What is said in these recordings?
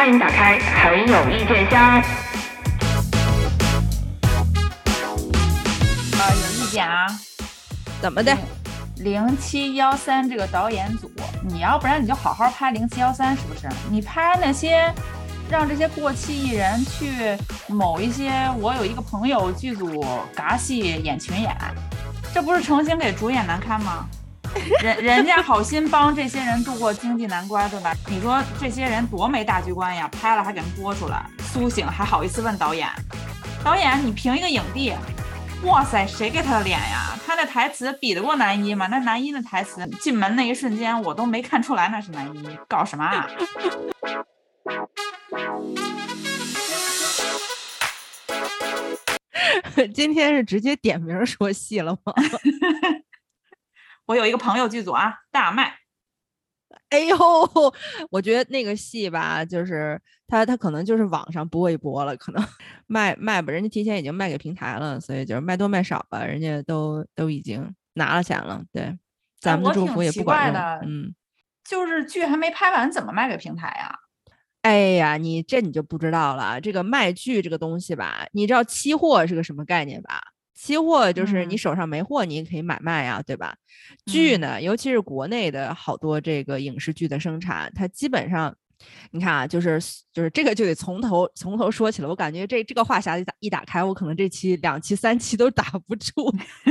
欢迎打开很有意见箱。啊，有意见啊？怎么的？零七幺三这个导演组，你要不然你就好好拍零七幺三，是不是？你拍那些，让这些过气艺人去某一些，我有一个朋友剧组嘎戏演群演，这不是诚心给主演难堪吗？人人家好心帮这些人度过经济难关，对吧？你说这些人多没大局观呀？拍了还给人播出来，苏醒还好意思问导演？导演，你评一个影帝？哇塞，谁给他的脸呀？他的台词比得过男一吗？那男一的台词进门那一瞬间，我都没看出来那是男一，搞什么啊？今天是直接点名说戏了吗？我有一个朋友剧组啊，大麦。哎呦，我觉得那个戏吧，就是他他可能就是网上播一播了，可能 卖卖吧，人家提前已经卖给平台了，所以就是卖多卖少吧，人家都都已经拿了钱了。对，咱们的祝福也不管用。嗯，就是剧还没拍完，怎么卖给平台呀？哎呀，你这你就不知道了。这个卖剧这个东西吧，你知道期货是个什么概念吧？期货就是你手上没货，你也可以买卖呀，对吧？剧呢，尤其是国内的好多这个影视剧的生产，它基本上，你看啊，就是就是这个就得从头从头说起了。我感觉这这个话匣子一打开，我可能这期两期三期都打不住，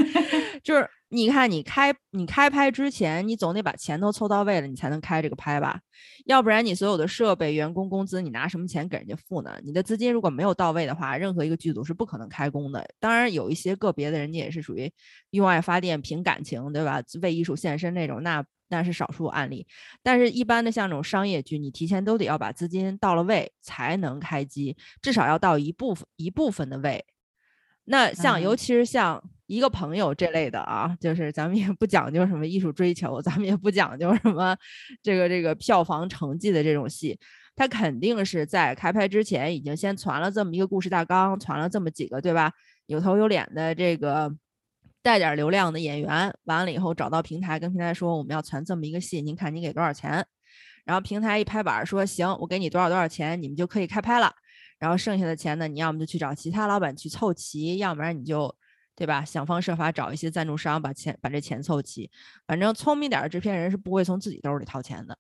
就是。你看，你开你开拍之前，你总得把钱都凑到位了，你才能开这个拍吧？要不然你所有的设备、员工工资，你拿什么钱给人家付呢？你的资金如果没有到位的话，任何一个剧组是不可能开工的。当然，有一些个别的人家也是属于用爱发电、凭感情，对吧？为艺术献身那种，那那是少数案例。但是，一般的像这种商业剧，你提前都得要把资金到了位才能开机，至少要到一部分一部分的位。那像，尤其是像。一个朋友这类的啊，就是咱们也不讲究什么艺术追求，咱们也不讲究什么这个这个票房成绩的这种戏，他肯定是在开拍之前已经先传了这么一个故事大纲，传了这么几个对吧？有头有脸的这个带点流量的演员，完了以后找到平台，跟平台说我们要传这么一个戏，您看您给多少钱？然后平台一拍板说行，我给你多少多少钱，你们就可以开拍了。然后剩下的钱呢，你要么就去找其他老板去凑齐，要不然你就。对吧？想方设法找一些赞助商，把钱把这钱凑齐。反正聪明点的制片人是不会从自己兜里掏钱的。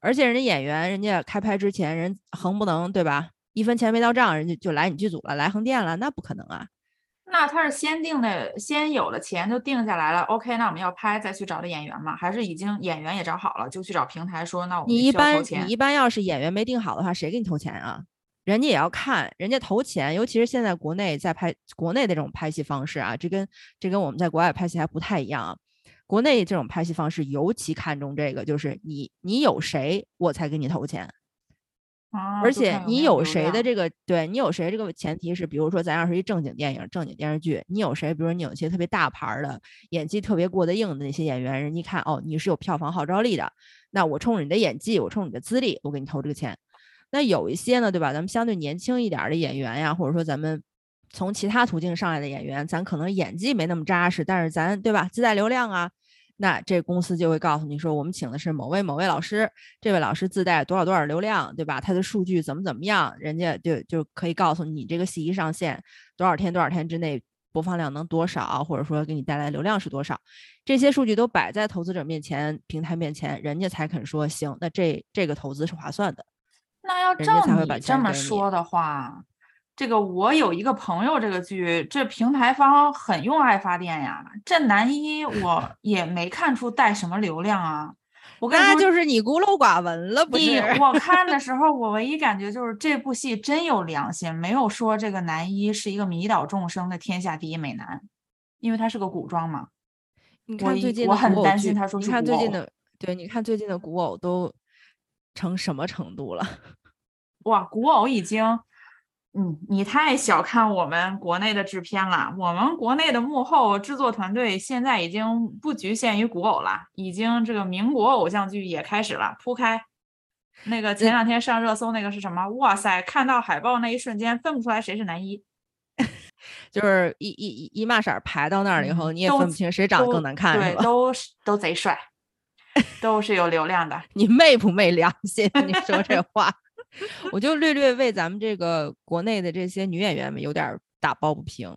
而且人家演员，人家开拍之前，人横不能对吧？一分钱没到账，人家就来你剧组了，来横店了，那不可能啊。那他是先定的，先有了钱就定下来了。OK，那我们要拍，再去找的演员嘛？还是已经演员也找好了，就去找平台说，那我们你一般你一般要是演员没定好的话，谁给你投钱啊？人家也要看，人家投钱，尤其是现在国内在拍国内的这种拍戏方式啊，这跟这跟我们在国外拍戏还不太一样啊。国内这种拍戏方式尤其看重这个，就是你你有谁，我才给你投钱。而且你有谁的这个，对你有谁这个前提是，比如说咱要是一正经电影、正经电视剧，你有谁？比如说你有一些特别大牌的、演技特别过得硬的那些演员，人家看哦，你是有票房号召力的，那我冲着你的演技，我冲你的资历，我给你投这个钱。那有一些呢，对吧？咱们相对年轻一点的演员呀，或者说咱们从其他途径上来的演员，咱可能演技没那么扎实，但是咱对吧，自带流量啊，那这公司就会告诉你说，我们请的是某位某位老师，这位老师自带多少多少流量，对吧？他的数据怎么怎么样，人家就就可以告诉你这个戏一上线多少天多少天之内播放量能多少，或者说给你带来流量是多少，这些数据都摆在投资者面前、平台面前，人家才肯说行，那这这个投资是划算的。那要照你这么说的话，这个我有一个朋友，这个剧这平台方很用爱发电呀。这男一我 也没看出带什么流量啊。我跟那就是你孤陋寡闻了，不是？我看的 时候，我唯一感觉就是这部戏真有良心，没有说这个男一是一个迷倒众生的天下第一美男，因为他是个古装嘛。你看最近我很担心他说你看最近的，对，你看最近的古偶都。成什么程度了？哇，古偶已经，嗯，你太小看我们国内的制片了。我们国内的幕后制作团队现在已经不局限于古偶了，已经这个民国偶像剧也开始了铺开。那个前两天上热搜那个是什么？哇塞，看到海报那一瞬间分不出来谁是男一，就是一一一一码色排到那儿了以后，你也分不清谁长得更难看，对，都都贼帅。都是有流量的，你昧不昧良心？你说这话，我就略略为咱们这个国内的这些女演员们有点打抱不平。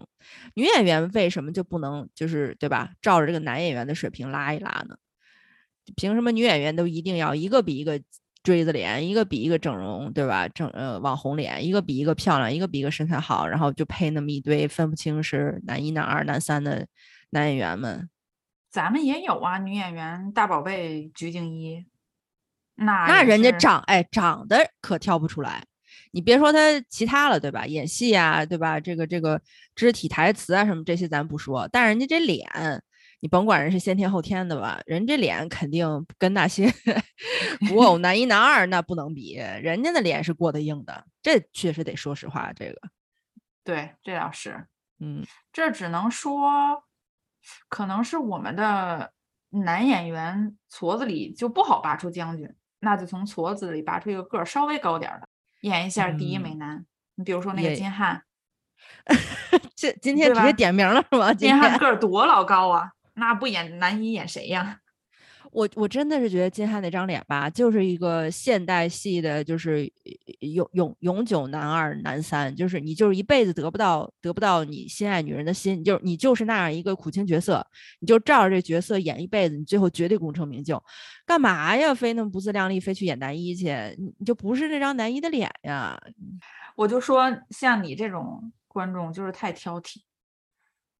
女演员为什么就不能就是对吧？照着这个男演员的水平拉一拉呢？凭什么女演员都一定要一个比一个锥子脸，一个比一个整容，对吧？整呃网红脸，一个比一个漂亮，一个比一个身材好，然后就配那么一堆分不清是男一、男二、男三的男演员们。咱们也有啊，女演员大宝贝鞠婧祎，那那人家长哎长得可挑不出来，你别说她其他了，对吧？演戏啊，对吧？这个这个肢体台词啊什么这些咱不说，但人家这脸，你甭管人是先天后天的吧，人这脸肯定跟那些 古偶 男一男二那不能比，人家的脸是过得硬的，这确实得说实话，这个对，这倒是，嗯这只能说，可能是我们的男演员矬子里就不好拔出将军，那就从矬子里拔出一个个儿稍微高点儿的，演一下第一美嗯男。你比如说那个金瀚，这今天直接点名了是吗？金瀚个儿多老高啊，那不演男一演谁呀？我我真的是觉得金瀚那张脸吧，就是一个现代戏的，就是永永永久男二男三，就是你就是一辈子得不到得不到你心爱女人的心，你就你就是那样一个苦情角色，你就照着这角色演一辈子，你最后绝对功成名就。干嘛呀？非那么不自量力，非去演男一去？你你就不是那张男一的脸呀？我就说像你这种观众就是太挑剔。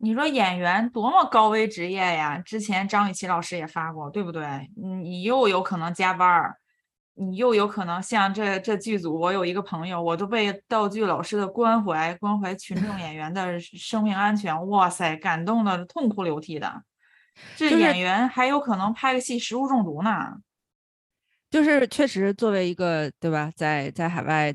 你说演员多么高危职业呀！之前张雨绮老师也发过，对不对？嗯你又有可能加班儿，你又有可能像这这剧组，我有一个朋友，我都被道具老师的关怀、关怀群众演员的生命安全，哇塞，感动的痛哭流涕的。这演员还有可能拍个戏食物中毒呢。就是确实作为一个对吧，在在海外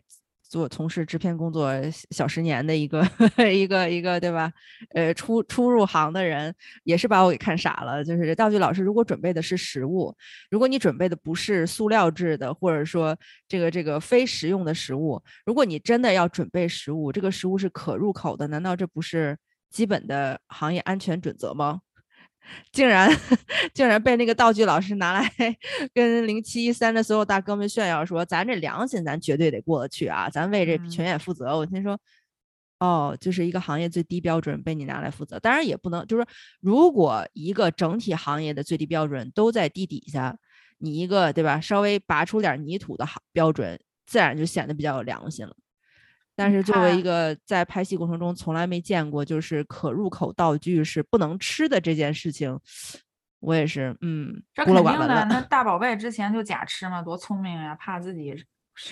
做从事制片工作小十年的一个 一个一个对吧？呃，初初入行的人也是把我给看傻了。就是道具老师如果准备的是食物，如果你准备的不是塑料制的，或者说这个这个非食用的食物，如果你真的要准备食物，这个食物是可入口的，难道这不是基本的行业安全准则吗？竟然 竟然被那个道具老师拿来 跟零七一三的所有大哥们炫耀说，咱这良心咱绝对得过得去啊，咱为这嗯全演负责。我心说，哦，就是一个行业最低标准被你拿来负责，当然也不能就是说，如果一个整体行业的最低标准都在地底下，你一个对吧，稍微拔出点泥土的行标准，自然就显得比较有良心了。但是作为一个在拍戏过程中从来没见过就是可入口道具是不能吃的这件事情，我也是嗯这肯定的。那大宝贝之前就假吃嘛，多聪明呀，怕自己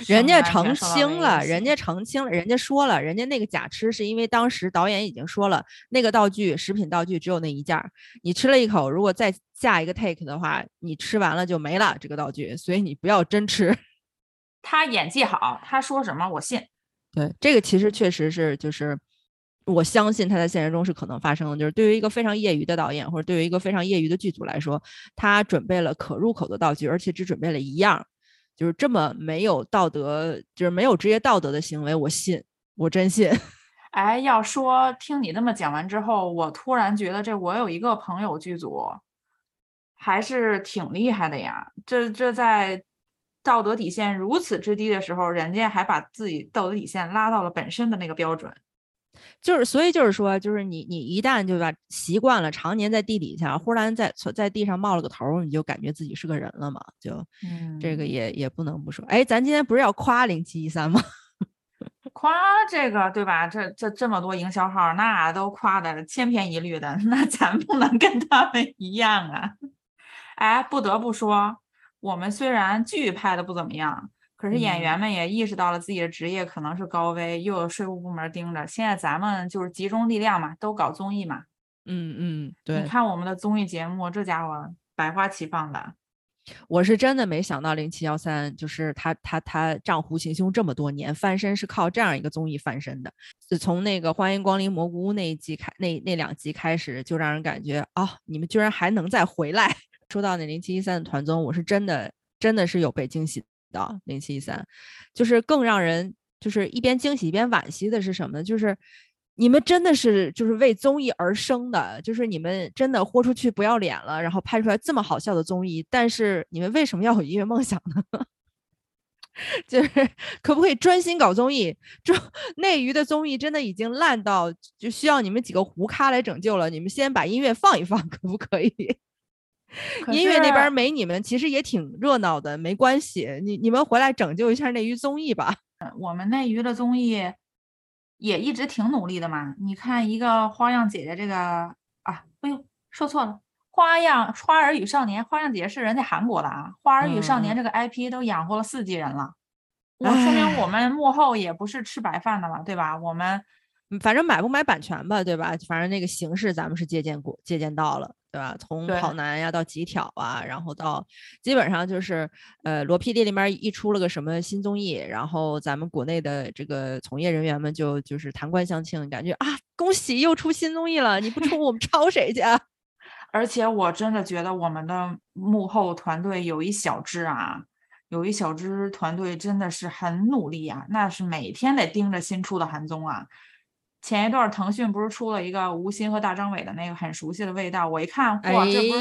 人家澄清了，人家澄清了，人家说了，人家那个假吃是因为当时导演已经说了，那个道具食品道具只有那一件儿，你吃了一口，如果再下一个 take 的话，你吃完了就没了这个道具，所以你不要真吃。他演技好，他说什么我信。对，这个其实确实是，就是我相信他在现实中是可能发生的。就是对于一个非常业余的导演，或者对于一个非常业余的剧组来说，他准备了可入口的道具，而且只准备了一样，就是这么没有道德，就是没有职业道德的行为，我信，我真信。哎，要说听你那么讲完之后，我突然觉得这我有一个朋友剧组还是挺厉害的呀。这这在道德底线如此之低的时候，人家还把自己道德底线拉到了本身的那个标准。就是，所以就是说，就是你你一旦就把习惯了，常年在地底下，忽然在在地上冒了个头儿，你就感觉自己是个人了嘛，就嗯，这个也也不能不说。哎，咱今天不是要夸零七一三吗？夸这个对吧？这这这么多营销号，那都夸的千篇一律的，那咱不能跟他们一样啊！哎，不得不说，我们虽然剧拍的不怎么样，可是演嗯员们也意识到了自己的职业可能是高危，又有税务部门盯着。现在咱们就是集中力量嘛，都搞综艺嘛。嗯嗯，对你。看我们的综艺节目，这家伙百花齐放的。我是真的没想到零七幺三就是他他他账户行凶这么多年，翻身是靠这样一个综艺翻身的。就从那个欢迎光临蘑菇屋那一季开，那那两集开始，就让人感觉啊、你们居然还能再回来。说到那零七一三的团综，我是真的真的是有被惊喜到。零七一三，就是更让人就是一边惊喜一边惋惜的是什么呢？就是你们真的是就是为综艺而生的，就是你们真的豁出去不要脸了，然后拍出来这么好笑的综艺，但是你们为什么要有音乐梦想呢？就是可不可以专心搞综艺？这内娱的综艺真的已经烂到就需要你们几个胡咖来拯救了。你们先把音乐放一放，可不可以？音乐那边没你们，其实也挺热闹的，没关系。你你们回来拯救一下内娱综艺吧。我们内娱的综艺也一直挺努力的嘛。你看一个花样姐姐这个啊，哎呦，说错了。花样花儿与少年，花样姐姐是人家韩国的啊。花儿与少年这个 IP 都养活了四季人了，我说明我们幕后也不是吃白饭的了，对吧？我们反正买不买版权吧，对吧？反正那个形式咱们是借鉴过，借鉴到了，对吧？从跑男呀到极挑啊，然后到基本上就是呃罗 PD 里面一出了个什么新综艺，然后咱们国内的这个从业人员们就就是弹冠相庆，感觉啊恭喜又出新综艺了，你不出我们抄谁去？而且我真的觉得我们的幕后团队有一小支啊，有一小支团队真的是很努力啊，那是每天得盯着新出的韩综啊。前一段腾讯不是出了一个吴昕和大张伟的那个很熟悉的味道，我一看，哇，这不是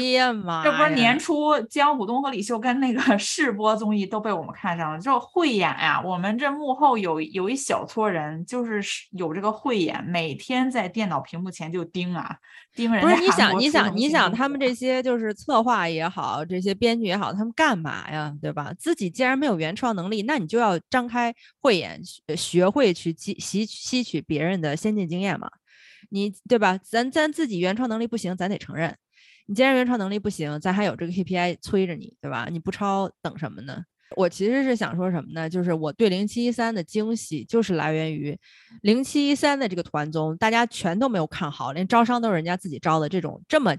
这不是年初江虎东和李秀根那个 试播综艺都被我们看上了，就慧眼呀。我们这幕后有有一小撮人，就是有这个慧眼，每天在电脑屏幕前就盯啊盯人。不是你想你想你想他们这些就是策划也好，这些编剧也好，他们干嘛呀？对吧？自己既然没有原创能力，那你就要张开慧眼，学会去吸吸吸取别人的先进经验嘛。你对吧？咱咱自己原创能力不行，咱得承认。你既然原创能力不行，咱还有这个 KPI 催着你，对吧？你不抄等什么呢？我其实是想说什么呢？就是我对零七一三的惊喜，就是来源于零七一三的这个团综，大家全都没有看好，连招商都是人家自己招的，这种这么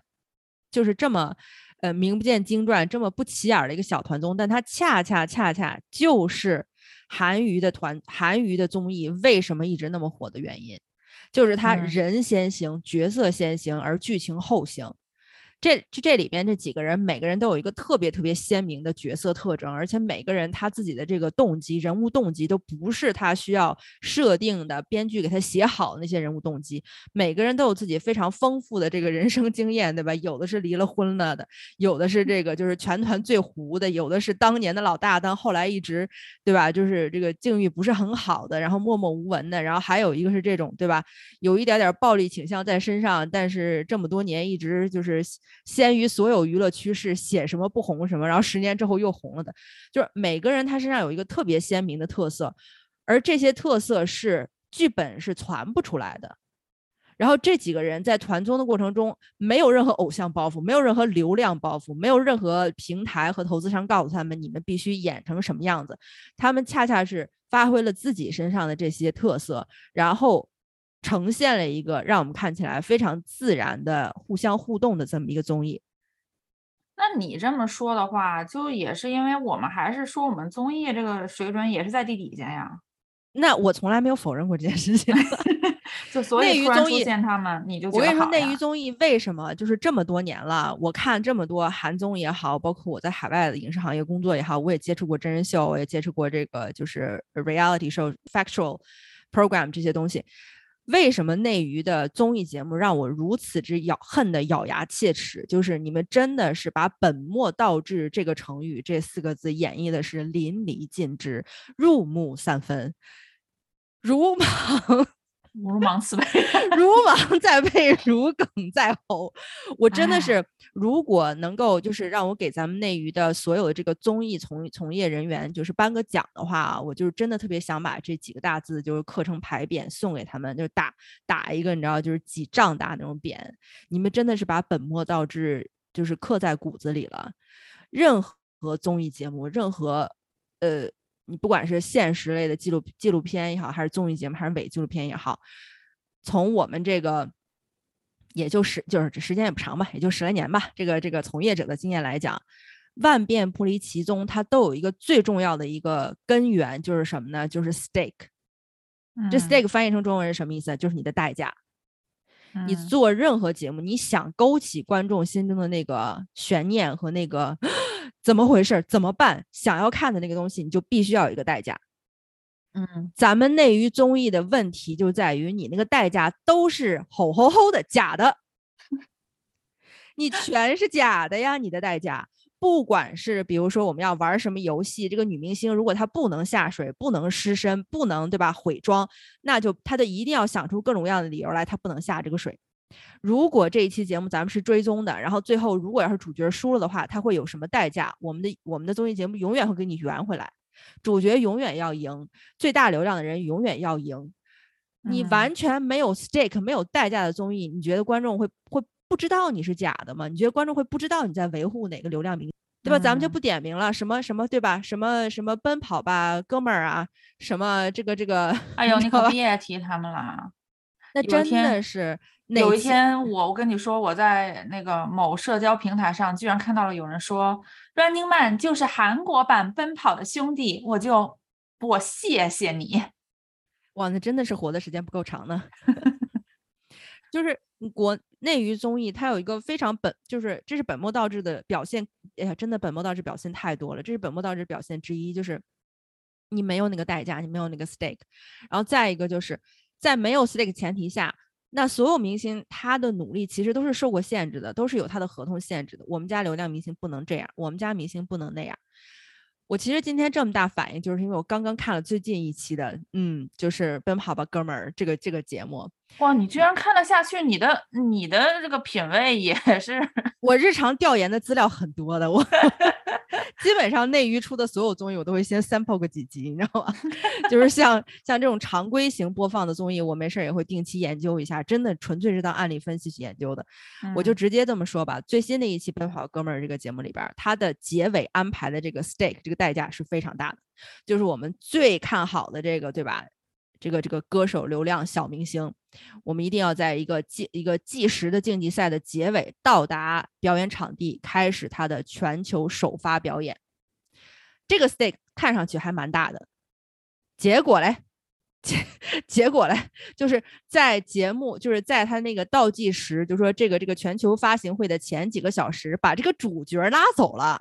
就是这么呃名不见经传、这么不起眼的一个小团综，但它恰恰恰恰就是韩娱的团韩娱的综艺为什么一直那么火的原因，就是他人先行、角色先行，而剧情后行。这这这里边这几个人，每个人都有一个特别特别鲜明的角色特征，而且每个人他自己的这个动机、人物动机都不是他需要设定的，编剧给他写好那些人物动机。每个人都有自己非常丰富的这个人生经验，对吧？有的是离了婚了的，有的是这个就是全团最糊的，有的是当年的老大，但后来一直对吧？就是这个境遇不是很好的，然后默默无闻的，然后还有一个是这种对吧？有一点点暴力倾向在身上，但是这么多年一直就是。先于所有娱乐趋势，写什么不红什么，然后十年之后又红了的，就是每个人他身上有一个特别鲜明的特色，而这些特色是剧本是传不出来的。然后这几个人在团综的过程中，没有任何偶像包袱，没有任何流量包袱，没有任何平台和投资商告诉他们你们必须演成什么样子，他们恰恰是发挥了自己身上的这些特色，然后。呈现了一个让我们看起来非常自然的互相互动的这么一个综艺。那你这么说的话，就也是因为我们还是说我们综艺这个水准也是在地底下呀？那我从来没有否认过这件事情。就所以突然出现他们，你就我跟你说，内娱综艺为什么就是这么多年了？我看这么多韩综也好，包括我在海外的影视行业工作也好，我也接触过真人秀，我也接触过这个就是 reality show、factual program 这些东西。为什么内娱的综艺节目让我如此之咬恨的咬牙切齿？就是你们真的是把本末倒置这个成语这四个字演绎的是淋漓尽致、入木三分，如芒。如芒刺背，如芒在背，如鲠在喉。我真的是，如果能够就是让我给咱们内娱的所有的这个综艺从从业人员就是颁个奖的话，我就是真的特别想把这几个大字就是刻成牌匾送给他们，就是打打一个你知道就是几丈大那种匾。你们真的是把本末倒置就是刻在骨子里了。任何综艺节目，任何呃。你不管是现实类的纪录纪录片也好，还是综艺节目，还是伪纪录片也好，从我们这个也就是就是这时间也不长吧，也就十来年吧，这个这个从业者的经验来讲，万变不离其宗，它都有一个最重要的一个根源，就是什么呢？就是 stake。这 stake 翻译成中文是什么意思？就是你的代价。你做任何节目，你想勾起观众心中的那个悬念和那个。怎么回事？怎么办？想要看的那个东西，你就必须要有一个代价。嗯，咱们内娱综艺的问题就在于你那个代价都是吼吼吼的假的，你全是假的呀！你的代价不管是比如说我们要玩什么游戏，这个女明星如果她不能下水、不能湿身、不能对吧毁妆，那就她就一定要想出各种各样的理由来，她不能下这个水。如果这一期节目咱们是追踪的，然后最后如果要是主角输了的话，他会有什么代价？我们的我们的综艺节目永远会给你圆回来，主角永远要赢，最大流量的人永远要赢。你完全没有 stake 没有代价的综艺，你觉得观众会会不知道你是假的吗？你觉得观众会不知道你在维护哪个流量明，对吧？咱们就不点名了，什么什么对吧？什么什么奔跑吧哥们儿啊，什么这个这个，哎呦，你可别提他们了。那真的是有一天，我我跟你说，我在那个某社交平台上，居然看到了有人说 Running Man 就是韩国版奔跑的兄弟，我就我谢谢你。哇，那真的是活的时间不够长呢。就是国内娱综艺，它有一个非常本，就是这是本末倒置的表现。哎呀，真的本末倒置表现太多了。这是本末倒置表现之一，就是你没有那个代价，你没有那个 stake。然后再一个就是在没有 stake 前提下，那所有明星他的努力其实都是受过限制的，都是有他的合同限制的。我们家流量明星不能这样，我们家明星不能那样。我其实今天这么大反应，就是因为我刚刚看了最近一期的，嗯，就是《奔跑吧哥们儿》这个这个节目。哇，你居然看得下去？你的你的这个品味也 是，我日常调研的资料很多的，我 基本上内娱出的所有综艺，我都会先 sample 个几集，你知道吗？就是像像这种常规型播放的综艺，我没事也会定期研究一下，真的纯粹是当案例分析去研究的。我就直接这么说吧，最新的一期《奔跑哥们儿》这个节目里边，它的结尾安排的这个 stake 这个代价是非常大的，就是我们最看好的这个，对吧？这个这个歌手流量小明星，我们一定要在一个计一个计时的竞技赛的结尾到达表演场地，开始他的全球首发表演。这个 stake 看上去还蛮大的，结果嘞，结结果嘞，就是在节目就是在他那个倒计时，就说这个这个全球发行会的前几个小时，把这个主角拉走了。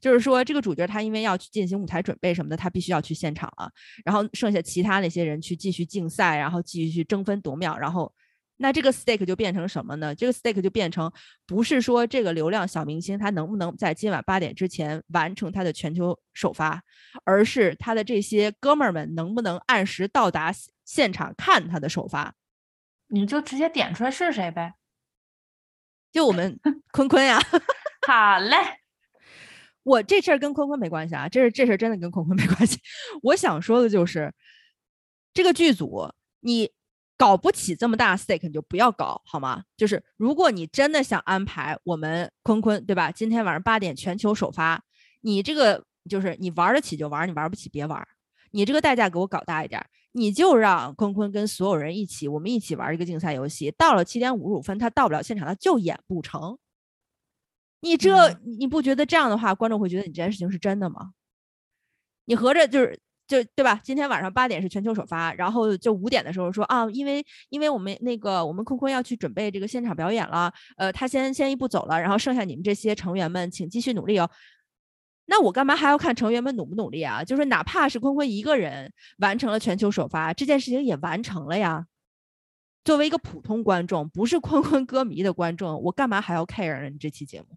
就是说，这个主角他因为要去进行舞台准备什么的，他必须要去现场了。然后剩下其他那些人去继续竞赛，然后继续去争分夺秒。然后，那这个 stake 就变成什么呢？这个 stake 就变成不是说这个流量小明星他能不能在今晚八点之前完成他的全球首发，而是他的这些哥们儿们能不能按时到达现场看他的首发。你就直接点出来是谁呗？就我们 坤坤呀。好嘞。我这事儿跟坤坤没关系啊，这是这事儿真的跟坤坤没关系。我想说的就是，这个剧组你搞不起这么大 stake，你就不要搞好吗？就是如果你真的想安排我们坤坤，对吧？今天晚上八点全球首发，你这个就是你玩得起就玩，你玩不起别玩。你这个代价给我搞大一点，你就让坤坤跟所有人一起，我们一起玩一个竞赛游戏。到了七点五十五分，他到不了现场，他就演不成。你这你不觉得这样的话，观众会觉得你这件事情是真的吗？你合着就是就对吧？今天晚上八点是全球首发，然后就五点的时候说啊，因为因为我们那个我们坤坤要去准备这个现场表演了，呃，他先先一步走了，然后剩下你们这些成员们请继续努力哦。那我干嘛还要看成员们努不努力啊？就是哪怕是坤坤一个人完成了全球首发，这件事情也完成了呀。作为一个普通观众，不是坤坤 歌迷的观众，我干嘛还要 care 呢？你这期节目？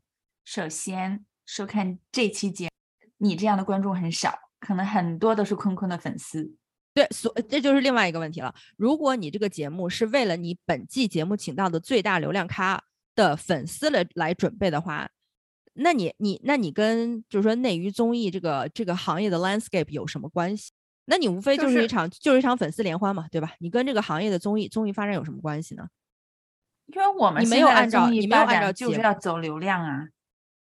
首先，收看这期节，你这样的观众很少，可能很多都是坤坤的粉丝。对，所这就是另外一个问题了。如果你这个节目是为了你本季节目请到的最大流量咖的粉丝来来准备的话，那你你那你跟就是说内娱综艺这个这个行业的 landscape 有什么关系？那你无非就是一场就是一场粉丝联欢嘛，对吧？你跟这个行业的综艺综艺发展有什么关系呢？因为我们你没有按照你没有按照就是要走流量啊。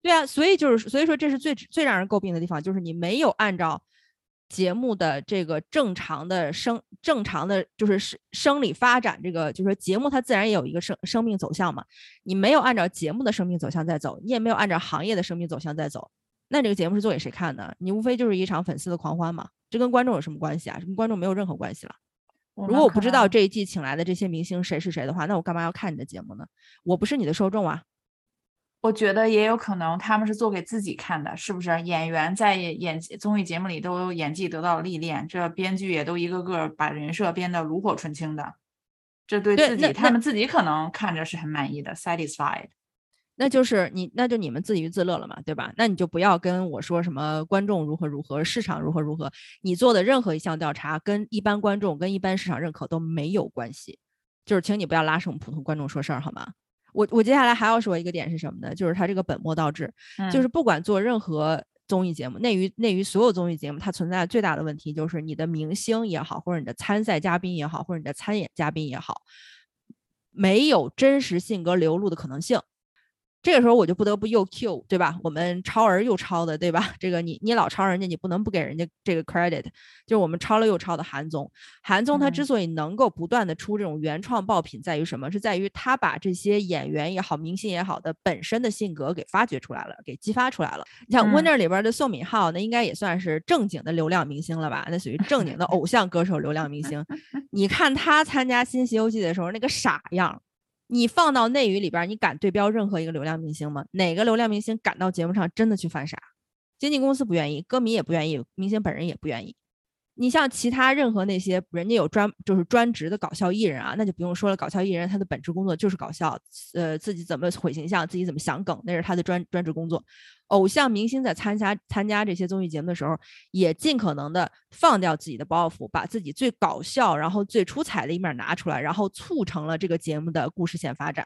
对啊，所以就是所以说这是最最让人诟病的地方，就是你没有按照节目的这个正常的生正常的就是生生理发展，这个就是说节目它自然也有一个生生命走向嘛，你没有按照节目的生命走向在走，你也没有按照行业的生命走向在走，那这个节目是做给谁看的？你无非就是一场粉丝的狂欢嘛，这跟观众有什么关系啊？跟观众没有任何关系了。如果我不知道这一季请来的这些明星谁是谁的话，那我干嘛要看你的节目呢？我不是你的受众啊。我觉得也有可能，他们是做给自己看的，是不是？演员在演综艺节目里都演技得到了历练，这编剧也都一个个把人设编得炉火纯青的，这对自己他们自己可能看着是很满意的，satisfied。那就是你，那就你们自娱自乐了嘛，对吧？那你就不要跟我说什么观众如何如何，市场如何如何，你做的任何一项调查跟一般观众、跟一般市场认可都没有关系。就是请你不要拉上我们普通观众说事儿，好吗？我我接下来还要说一个点是什么呢？就是它这个本末倒置，就是不管做任何综艺节目，内娱内娱所有综艺节目，它存在最大的问题就是你的明星也好，或者你的参赛嘉宾也好，或者你的参演嘉宾也好，没有真实性格流露的可能性。这个时候我就不得不又 Q 对吧？我们抄儿又抄的对吧？这个你你老抄人家，你不能不给人家这个 credit。就是我们抄了又抄的韩综，韩综他之所以能够不断的出这种原创爆品，在于什么？是在于他把这些演员也好，明星也好的本身的性格给发掘出来了，给激发出来了。你像 Winner 里边的宋敏浩，那应该也算是正经的流量明星了吧？那属于正经的偶像歌手流量明星。你看他参加新西游记的时候那个傻样。你放到内娱里边，你敢对标任何一个流量明星吗？哪个流量明星敢到节目上真的去犯傻？经纪公司不愿意，歌迷也不愿意，明星本人也不愿意。你像其他任何那些人家有专就是专职的搞笑艺人啊，那就不用说了。搞笑艺人他的本职工作就是搞笑，呃，自己怎么毁形象，自己怎么想梗，那是他的专专职工作。偶像明星在参加参加这些综艺节目的时候，也尽可能的放掉自己的包袱，把自己最搞笑然后最出彩的一面拿出来，然后促成了这个节目的故事线发展。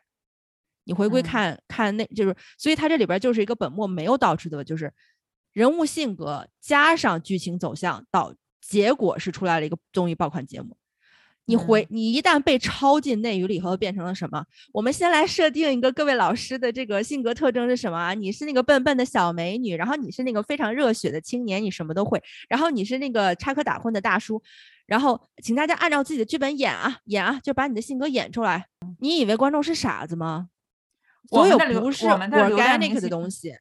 你回归看看那就是，所以它这里边就是一个本末没有倒置的，就是人物性格加上剧情走向导。结果是出来了一个综艺爆款节目，你回你一旦被抄进内娱里后，变成了什么？我们先来设定一个各位老师的这个性格特征是什么啊？你是那个笨笨的小美女，然后你是那个非常热血的青年，你什么都会，然后你是那个插科打诨的大叔，然后请大家按照自己的剧本演啊演啊，就把你的性格演出来。你以为观众是傻子吗？所有不是 organic 的东西。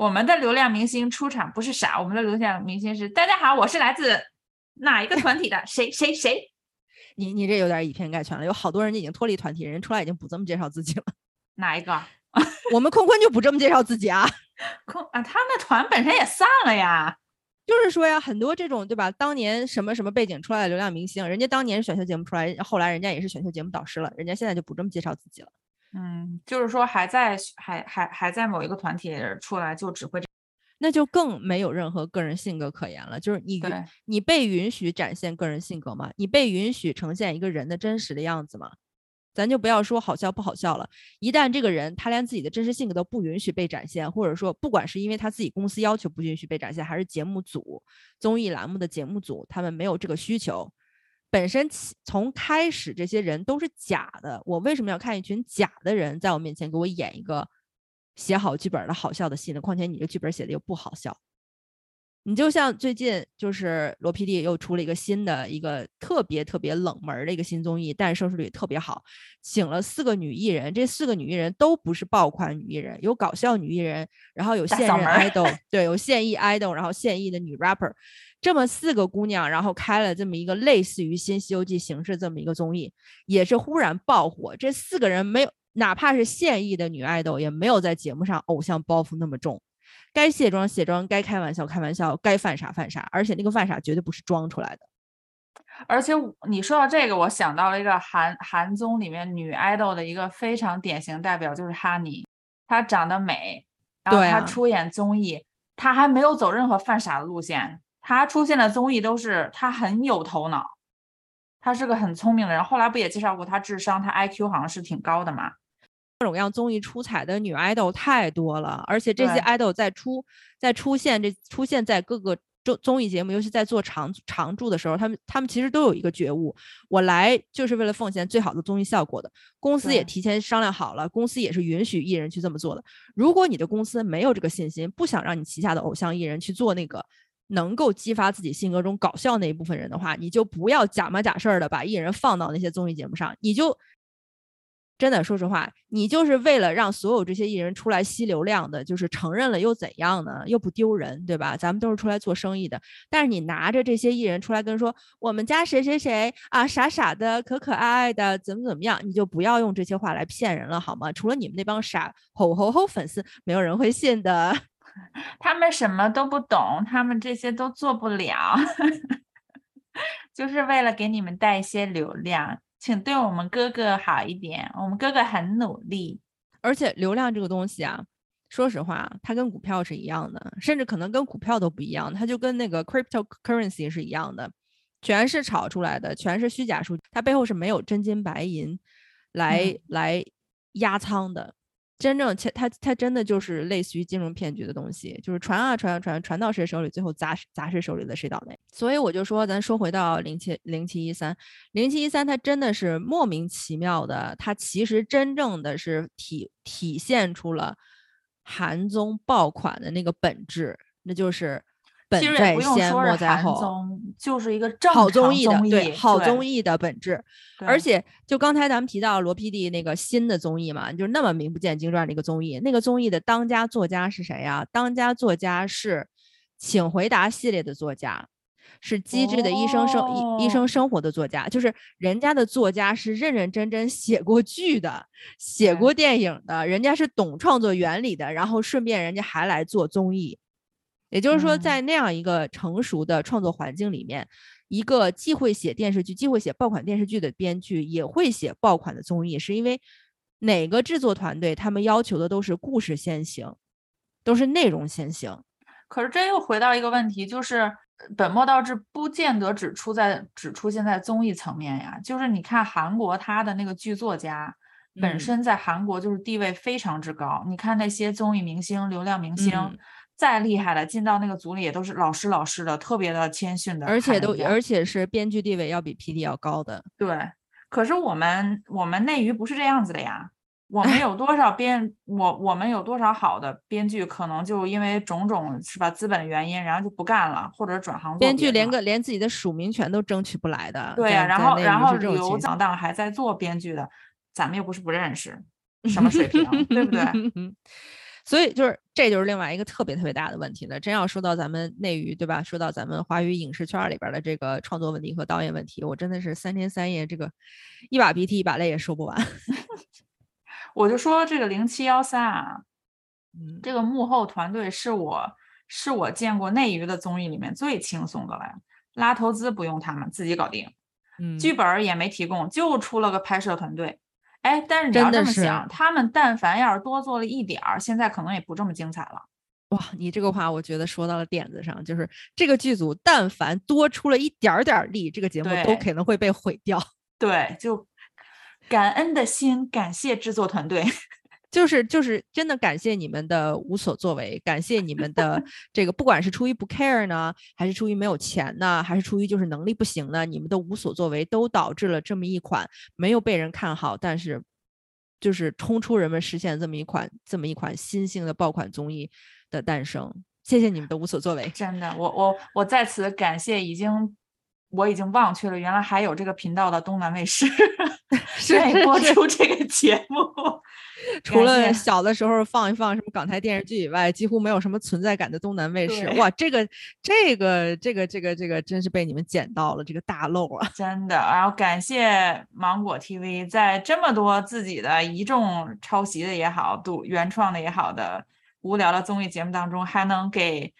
我们的流量明星出场不是傻，我们的流量明星是大家好，我是来自哪一个团体的谁谁谁。你你这有点以偏概全了，有好多人已经脱离团体，人出来已经不这么介绍自己了。哪一个？我们坤坤就不这么介绍自己啊。坤啊，他们团本身也散了呀。就是说呀，很多这种对吧？当年什么什么背景出来的流量明星，人家当年是选秀节目出来，后来人家也是选秀节目导师了，人家现在就不这么介绍自己了。嗯，就是说还在还还还在某一个团体出来就只会，那就更没有任何个人性格可言了。就是你你被允许展现个人性格吗？你被允许呈现一个人的真实的样子吗？咱就不要说好笑不好笑了。一旦这个人他连自己的真实性格都不允许被展现，或者说不管是因为他自己公司要求不允许被展现，还是节目组综艺栏目的节目组他们没有这个需求。本身从开始，这些人都是假的。我为什么要看一群假的人在我面前给我演一个写好剧本的好笑的戏呢？况且你这剧本写的又不好笑。你就像最近就是罗 PD 又出了一个新的一个特别特别冷门的一个新综艺，但是收视率特别好，请了四个女艺人，这四个女艺人都不是爆款女艺人，有搞笑女艺人，然后有现任 idol，对，有现役 idol，然后现役的女 rapper。这么四个姑娘，然后开了这么一个类似于《新西游记》形式这么一个综艺，也是忽然爆火。这四个人没有，哪怕是现役的女爱豆，也没有在节目上偶像包袱那么重。该卸妆卸妆，该开玩笑开玩笑，该犯傻犯傻。而且那个犯傻绝对不是装出来的。而且你说到这个，我想到了一个韩韩综里面女爱豆的一个非常典型代表，就是哈尼。她长得美，然后她出演综艺，她还没有走任何犯傻的路线。他出现的综艺都是他很有头脑，他是个很聪明的人。后来不也介绍过他智商，他 IQ 好像是挺高的嘛。各种各样综艺出彩的女 idol 太多了，而且这些 idol 在出在出现这出现在各个综综艺节目，尤其在做常常驻的时候，他们他们其实都有一个觉悟：我来就是为了奉献最好的综艺效果的。公司也提前商量好了，公司也是允许艺人去这么做的。如果你的公司没有这个信心，不想让你旗下的偶像艺人去做那个。能够激发自己性格中搞笑那一部分人的话，你就不要假模假式的把艺人放到那些综艺节目上。你就真的说实话，你就是为了让所有这些艺人出来吸流量的，就是承认了又怎样呢？又不丢人，对吧？咱们都是出来做生意的。但是你拿着这些艺人出来跟说我们家谁谁谁啊，傻傻的，可可爱爱的，怎么怎么样，你就不要用这些话来骗人了，好吗？除了你们那帮傻吼吼吼粉丝，没有人会信的。他们什么都不懂，他们这些都做不了，就是为了给你们带一些流量，请对我们哥哥好一点，我们哥哥很努力。而且流量这个东西啊，说实话，它跟股票是一样的，甚至可能跟股票都不一样，它就跟那个 cryptocurrency 是一样的，全是炒出来的，全是虚假数据，它背后是没有真金白银来、嗯来压仓的。真正它它它真的就是类似于金融骗局的东西，就是传啊传啊传，传到谁手里，最后砸砸谁手里的谁倒霉。所以我就说，咱说回到零七零七一三，零七一三，它真的是莫名其妙的，它其实真正的是体体现出了韩综爆款的那个本质，那就是本在先，说是韩莫在后。就是一个正好常综艺的，对，好综艺，的本质。而且，就刚才咱们提到罗 PD 那个新的综艺嘛，就是那么名不见经传的一个综艺，那个综艺的当家作家是谁呀？当家作家是《请回答》系列的作家，是《机智的医生生、医医生哦生活》的作家，就是人家的作家是认认真真写过剧的，写过电影的，人家是懂创作原理的，然后顺便人家还来做综艺。也就是说，嗯在那样一个成熟的创作环境里面，一个既会写电视剧、既会写爆款电视剧的编剧，也会写爆款的综艺，是因为哪个制作团队他们要求的都是故事先行，都是内容先行。可是这又回到一个问题，就是呃本末倒置，不见得只出在只出现在综艺层面呀。就是你看韩国他的那个剧作家。本嗯身在韩国就是地位非常之高，你看那些综艺明星、流量明星，嗯再厉害的进到那个组里也都是老师老师的，特别的谦逊的，而且都而且是编剧地位要比 PD 要高的。对，可是我们我们内娱不是这样子的呀。我们有多少编我我们有多少好的编剧，可能就因为种种是吧资本原因，然后就不干了，或者转行做编剧连个连自己的署名权都争取不来的。对呀、在然后然后留是这种情档档还在做编剧的，咱们又不是不认识，什么水平，对不对？所以就是这就是另外一个特别特别大的问题了。真要说到咱们内娱，对吧？说到咱们华语影视圈儿里边儿的这个创作问题和导演问题，我真的是三天三夜这个一把鼻涕一把泪也说不完。我就说这个零七幺三啊，嗯，这个幕后团队是我是我见过内娱的综艺里面最轻松的了，拉投资不用他们自己搞定。嗯剧本儿也没提供，就出了个拍摄团队。哎，但是你要真的是这么想，他们但凡要是多做了一点儿，现在可能也不这么精彩了。哇，你这个话我觉得说到了点子上，就是这个剧组但凡多出了一点儿点儿力，这个节目都可能会被毁掉。对，就感恩的心，感谢制作团队。就是就是真的感谢你们的无所作为，感谢你们的 这个，不管是出于不 care 呢，还是出于没有钱呢，还是出于就是能力不行呢，你们的无所作为都导致了这么一款没有被人看好，但是就是冲出人们视线这么一款这么一款新兴的爆款综艺的诞生。谢谢你们的无所作为。真的，我我我在此感谢已经我已经忘却了原来还有这个频道的东南卫视，愿意播出这个节目。除了小的时候放一放什么港台电视剧以外，几乎没有什么存在感的东南卫视。哇，这个这个这个这个这个真是被你们捡到了，这个大漏啊！真的，然后感谢芒果 TV 在这么多自己的一众抄袭的也好，读原创的也好的无聊的综艺节目当中，还能给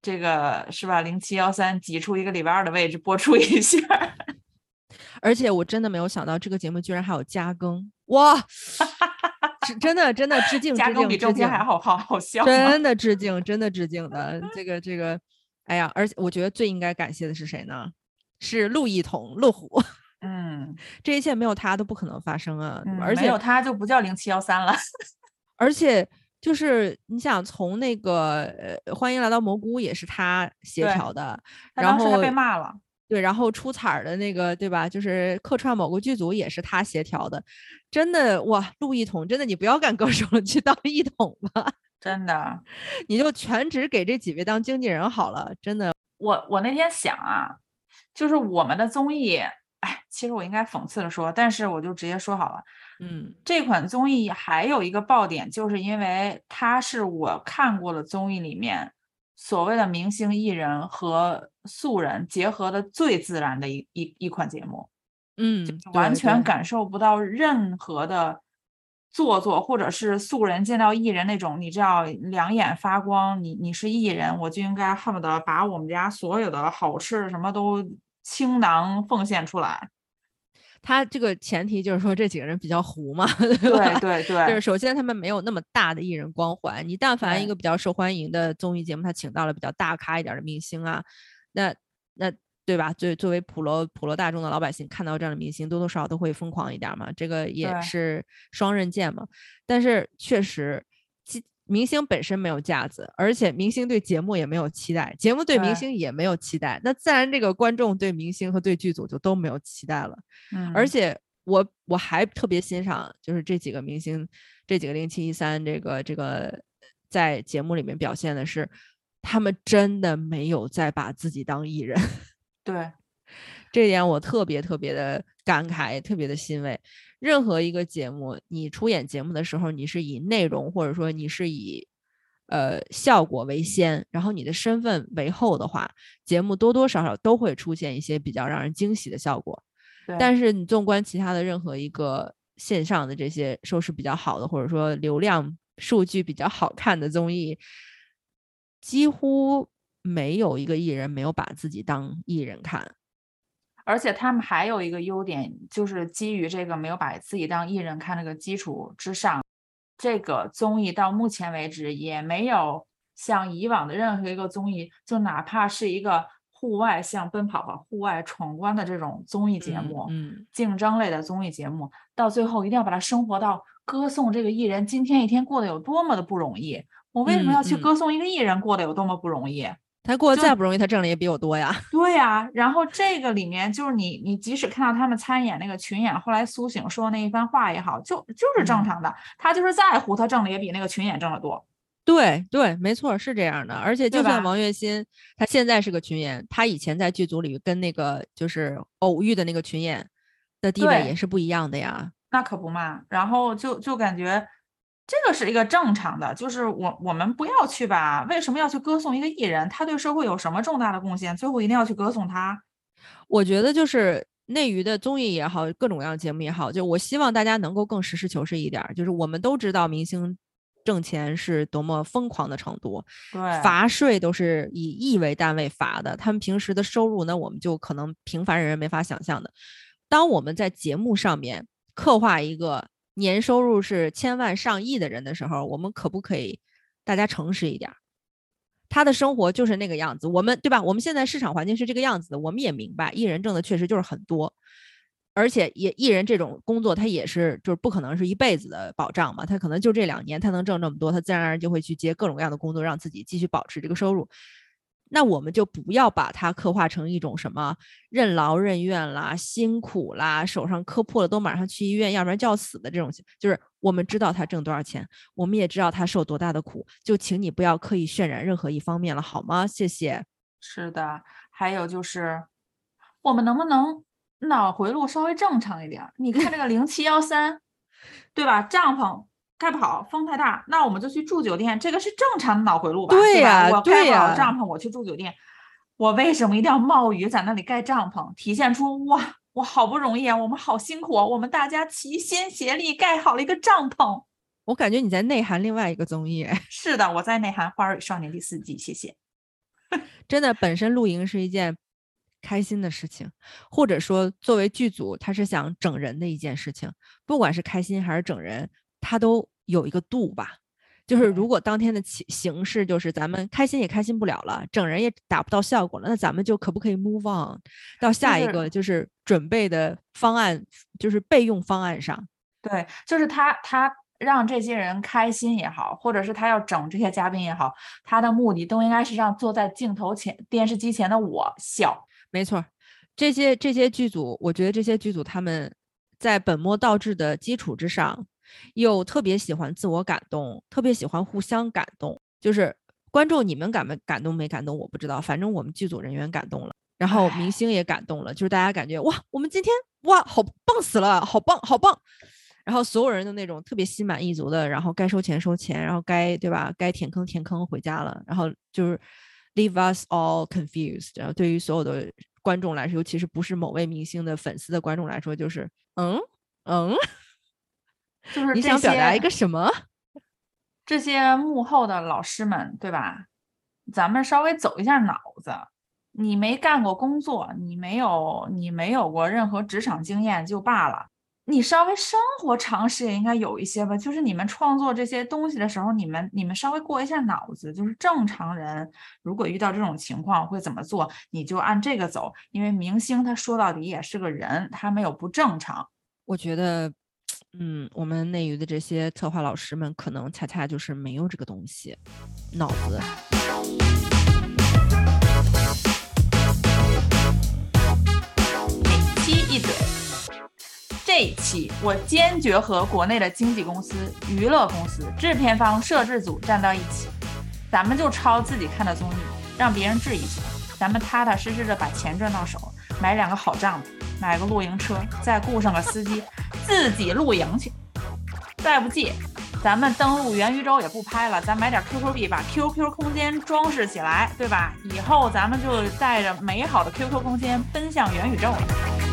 这个是吧零七幺三挤出一个礼拜二的位置播出一下。而且我真的没有想到这个节目居然还有加更，哇！是真的真的致敬加致敬致更比正片敬，还好好好笑？真的致敬，真的致敬的。这个这个，哎呀，而且我觉得最应该感谢的是谁呢？是陆一彤，陆虎。嗯这一切没有他都不可能发生啊！嗯，而且没有他就不叫零七幺三了。而且就是你想从那个呃，欢迎来到蘑菇也是他协调的，然他当时还后被骂了。对，然后出彩儿的那个对吧？就是客串某个剧组也是他协调的，真的哇，陆一统真的你不要干歌手了，去当一统吧，真的，你就全职给这几位当经纪人好了，真的。我我那天想啊，就是我们的综艺，哎，其实我应该讽刺的说，但是我就直接说好了，嗯这款综艺还有一个爆点，就是因为它是我看过的综艺里面所谓的明星艺人和素人结合的最自然的一一一款节目，嗯，完全感受不到任何的做作，或者是素人见到艺人那种，你知道两眼发光，你你是艺人，我就应该恨不得把我们家所有的好吃什么都倾囊奉献出来。他这个前提就是说这几个人比较糊嘛，对吧？对对，就是首先他们没有那么大的艺人光环，你但凡一个比较受欢迎的综艺节目，他请到了比较大咖一点的明星啊，那那对吧？作作为普罗普罗大众的老百姓，看到这样的明星，多多少少都会疯狂一点嘛，这个也是双刃剑嘛。但是确实，其明星本身没有架子，而且明星对节目也没有期待，节目对明星也没有期待，那自然这个观众对明星和对剧组就都没有期待了。嗯，而且我我还特别欣赏，就是这几个明星，这几个零七一三这个这个在节目里面表现的是，他们真的没有在把自己当艺人，对这点我特别特别的感慨，特别的欣慰。任何一个节目，你出演节目的时候，你是以内容或者说你是以呃效果为先，然后你的身份为后的话，节目多多少少都会出现一些比较让人惊喜的效果。但是你纵观其他的任何一个线上的这些收视比较好的，或者说流量数据比较好看的综艺，几乎没有一个艺人没有把自己当艺人看。而且他们还有一个优点，就是基于这个没有把自己当艺人看这个基础之上，这个综艺到目前为止也没有像以往的任何一个综艺，就哪怕是一个户外像奔跑吧户外闯关的这种综艺节嗯目，嗯，竞争类的综艺节目，到最后一定要把它升华到歌颂这个艺人今天一天过得有多么的不容易。我为什么嗯要去嗯歌颂一个艺人过得有多么不容易？他过得再不容易，他挣的也比我多呀。对呀、然后这个里面就是你，你即使看到他们参演那个群演，后来苏醒说那一番话也好，就就是正嗯常的，他就是在乎，他挣的也比那个群演挣得多。对对，没错，是这样的。而且就算王栎鑫，他现在是个群演，他以前在剧组里跟那个就是偶遇的那个群演的地位也是不一样的呀。那可不嘛，然后就就感觉这个是一个正常的，就是我我们不要去吧，为什么要去歌颂一个艺人？他对社会有什么重大的贡献？最后一定要去歌颂他？我觉得就是内娱的综艺也好，各种各样的节目也好，就我希望大家能够更实事求是一点儿。就是我们都知道明星挣钱是多么疯狂的程度，对，罚税都是以亿为单位罚的，他们平时的收入呢，我们就可能平凡人没法想象的。当我们在节目上面刻画一个年收入是千万上亿的人的时候，我们可不可以大家诚实一点儿？他的生活就是那个样子，我们对吧？我们现在市场环境是这个样子的，我们也明白，艺人挣的确实就是很多，而且也艺人这种工作，他也是就是不可能是一辈子的保障嘛，他可能就这两年他能挣这么多，他自然而然就会去接各种各样的工作，让自己继续保持这个收入。那我们就不要把它刻画成一种什么任劳任怨啦、辛苦啦，手上磕破了都马上去医院，要不然就要死的这种。就是我们知道他挣多少钱，我们也知道他受多大的苦，就请你不要刻意渲染任何一方面了，好吗？谢谢。是的，还有就是，我们能不能脑回路稍微正常一点儿？你看这个 零七幺三，对吧？帐篷盖不好，风太大，那我们就去住酒店，这个是正常的脑回路吧？对吧？呀我盖不好帐篷，我去住酒店，我为什么一定要冒雨在那里盖帐篷？体现出哇，我好不容易啊，我们好辛苦啊，我们大家齐心协力盖好了一个帐篷。我感觉你在内涵另外一个综艺，哎 是的，我在内涵《花儿与少年》第四季，谢谢。真的本身露营是一件开心的事情，或者说作为剧组，他是想整人的一件事情，不管是开心还是整人，他都有一个度吧。就是如果当天的形形式就是咱们开心也开心不了了，整人也达不到效果了，那咱们就可不可以 move on 到下一个就是准备的方案，就是备用方案上。对，就是他，他让这些人开心也好，或者是他要整这些嘉宾也好，他的目的都应该是让坐在镜头前、电视机前的我笑。没错儿，这些这些剧组，我觉得这些剧组他们在本末倒置的基础之上，又特别喜欢自我感动，特别喜欢互相感动。就是观众你们感没感动没感动我不知道，反正我们剧组人员感动了，然后明星也感动了，就是大家感觉哇，我们今天哇好棒死了，好棒好棒。然后所有人的那种特别心满意足的，然后该收钱收钱，然后该对吧？该填坑填坑回家了，然后就是 leave us all confused。然后对于所有的观众来说，尤其是不是某位明星的粉丝的观众来说，就是嗯嗯，就是你想表达一个什么？这些幕后的老师们，对吧？咱们稍微走一下脑子，你没干过工作，你没有你没有过任何职场经验就罢了，你稍微生活常识也应该有一些吧。就是你们创作这些东西的时候，你们你们稍微过一下脑子，就是正常人如果遇到这种情况会怎么做，你就按这个走。因为明星他说到底也是个人，他没有不正常。我觉得，嗯，我们内娱的这些策划老师们可能恰恰就是没有这个东西，脑子。一嘴，这一期我坚决和国内的经纪公司、娱乐公司、制片方、摄制组站到一起，咱们就抄自己看的综艺，让别人质疑去，咱们踏踏实实的把钱赚到手，买两个好帐篷，买个露营车，再雇上个司机，自己露营去。再不济，咱们登陆元宇宙也不拍了，咱买点 QQ 币，把 QQ 空间装饰起来，对吧？以后咱们就带着美好的 QQ 空间奔向元宇宙了。